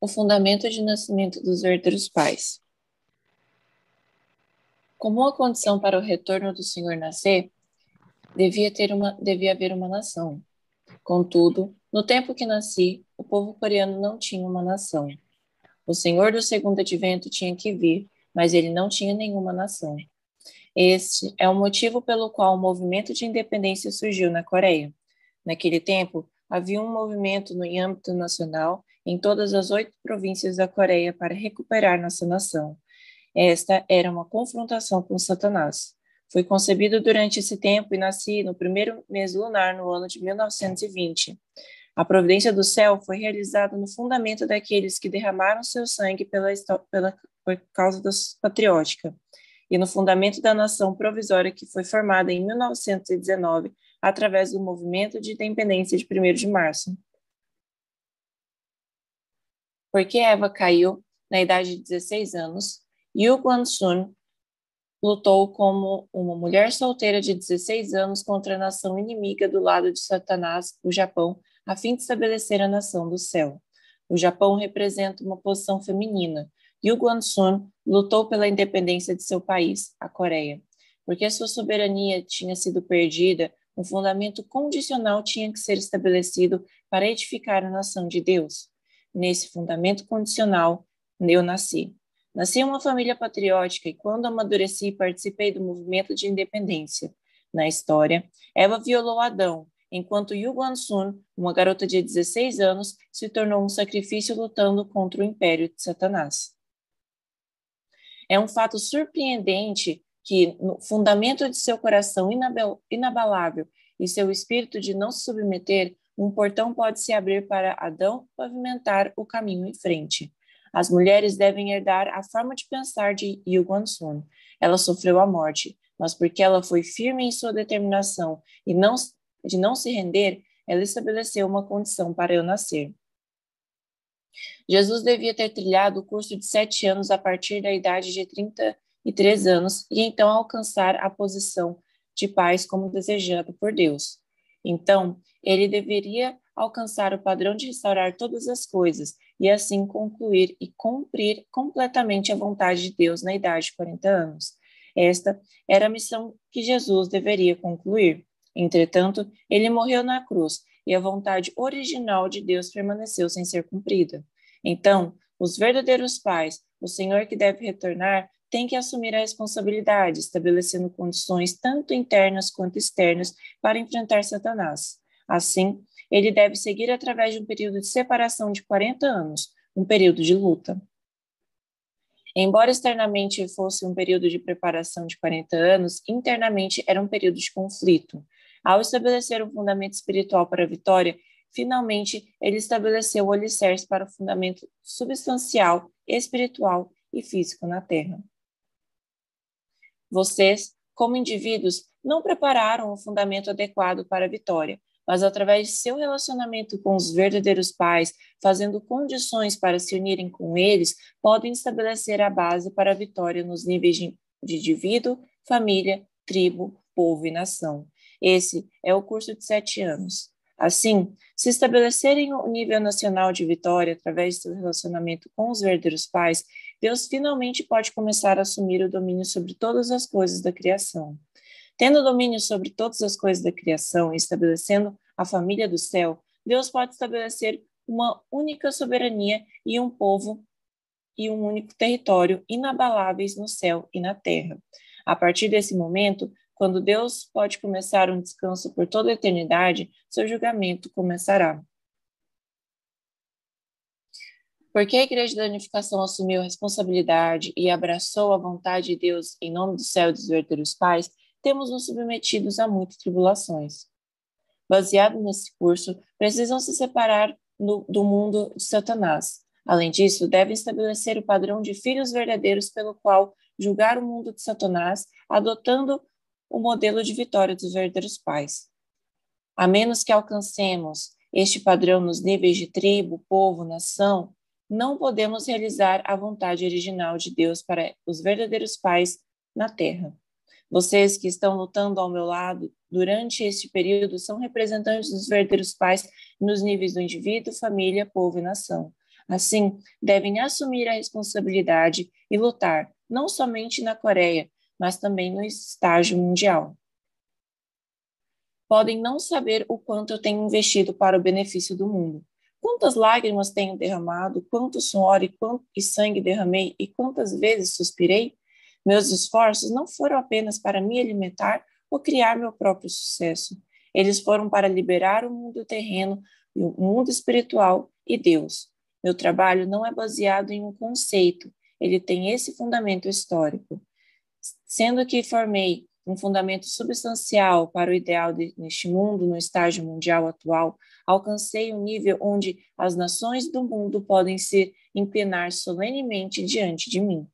O fundamento de nascimento dos verdadeiros pais. Como uma condição para o retorno do Senhor nascer, devia, ter uma, devia haver uma nação. Contudo, no tempo que nasci, o povo coreano não tinha uma nação. O Senhor do segundo advento tinha que vir, mas ele não tinha nenhuma nação. Este é o motivo pelo qual o movimento de independência surgiu na Coreia. Naquele tempo, havia um movimento no âmbito nacional em todas as oito províncias da Coreia para recuperar nossa nação. Esta era uma confrontação com Satanás. Fui concebido durante esse tempo e nasci no primeiro mês lunar no ano de 1920. A providência do céu foi realizada no fundamento daqueles que derramaram seu sangue pela, pela por causa da patriótica e no fundamento da nação provisória que foi formada em 1919 através do movimento de independência de 1 de março. Porque Eva caiu na idade de 16 anos, Yu Guansun lutou como uma mulher solteira de 16 anos contra a nação inimiga do lado de Satanás, o Japão, a fim de estabelecer a nação do céu. O Japão representa uma posição feminina. Yu Guansun lutou pela independência de seu país, a Coreia. Porque sua soberania tinha sido perdida, um fundamento condicional tinha que ser estabelecido para edificar a nação de Deus. Nesse fundamento condicional, eu nasci. Nasci em uma família patriótica e, quando amadureci, participei do movimento de independência. Na história, Eva violou Adão, enquanto Yu Guansun, uma garota de 16 anos, se tornou um sacrifício lutando contra o império de Satanás. É um fato surpreendente que, no fundamento de seu coração inabalável e seu espírito de não se submeter, um portão pode se abrir para Adão pavimentar o caminho em frente. As mulheres devem herdar a forma de pensar de Yu Guansun. Ela sofreu a morte, mas porque ela foi firme em sua determinação e não, de não se render, ela estabeleceu uma condição para eu nascer. Jesus devia ter trilhado o curso de sete anos a partir da idade de 33 anos e então alcançar a posição de paz como desejado por Deus. Então, ele deveria alcançar o padrão de restaurar todas as coisas e assim concluir e cumprir completamente a vontade de Deus na idade de 40 anos. Esta era a missão que Jesus deveria concluir. Entretanto, ele morreu na cruz e a vontade original de Deus permaneceu sem ser cumprida. Então, os verdadeiros pais, o Senhor que deve retornar, tem que assumir a responsabilidade, estabelecendo condições tanto internas quanto externas para enfrentar Satanás. Assim, ele deve seguir através de um período de separação de 40 anos, um período de luta. Embora externamente fosse um período de preparação de 40 anos, internamente era um período de conflito. Ao estabelecer um fundamento espiritual para a vitória, finalmente ele estabeleceu o alicerce para o fundamento substancial, espiritual e físico na Terra. Vocês, como indivíduos, não prepararam o fundamento adequado para a vitória, mas através de seu relacionamento com os verdadeiros pais, fazendo condições para se unirem com eles, podem estabelecer a base para a vitória nos níveis de, indivíduo, família, tribo, povo e nação. Esse é o curso de sete anos. Assim, se estabelecerem o nível nacional de vitória através do relacionamento com os verdadeiros pais, Deus finalmente pode começar a assumir o domínio sobre todas as coisas da criação. Tendo domínio sobre todas as coisas da criação e estabelecendo a família do céu, Deus pode estabelecer uma única soberania e um povo e um único território inabaláveis no céu e na terra. A partir desse momento, quando Deus pode começar um descanso por toda a eternidade, seu julgamento começará. Porque a Igreja da Unificação assumiu a responsabilidade e abraçou a vontade de Deus em nome do céu e dos verdadeiros pais, temos nos submetidos a muitas tribulações. Baseado nesse curso, precisam se separar no, do mundo de Satanás. Além disso, devem estabelecer o padrão de filhos verdadeiros pelo qual julgar o mundo de Satanás, adotando o modelo de vitória dos verdadeiros pais. A menos que alcancemos este padrão nos níveis de tribo, povo, nação, não podemos realizar a vontade original de Deus para os verdadeiros pais na terra. Vocês que estão lutando ao meu lado durante este período são representantes dos verdadeiros pais nos níveis do indivíduo, família, povo e nação. Assim, devem assumir a responsabilidade e lutar, não somente na Coreia, mas também no estágio mundial. Podem não saber o quanto eu tenho investido para o benefício do mundo. Quantas lágrimas tenho derramado, quanto suor e, quanto, e sangue derramei, e quantas vezes suspirei? Meus esforços não foram apenas para me alimentar ou criar meu próprio sucesso. Eles foram para liberar o mundo terreno, o mundo espiritual e Deus. Meu trabalho não é baseado em um conceito, ele tem esse fundamento histórico. Sendo que formei um fundamento substancial para o ideal de, neste mundo, no estágio mundial atual, alcancei um nível onde as nações do mundo podem se empenar solenemente diante de mim.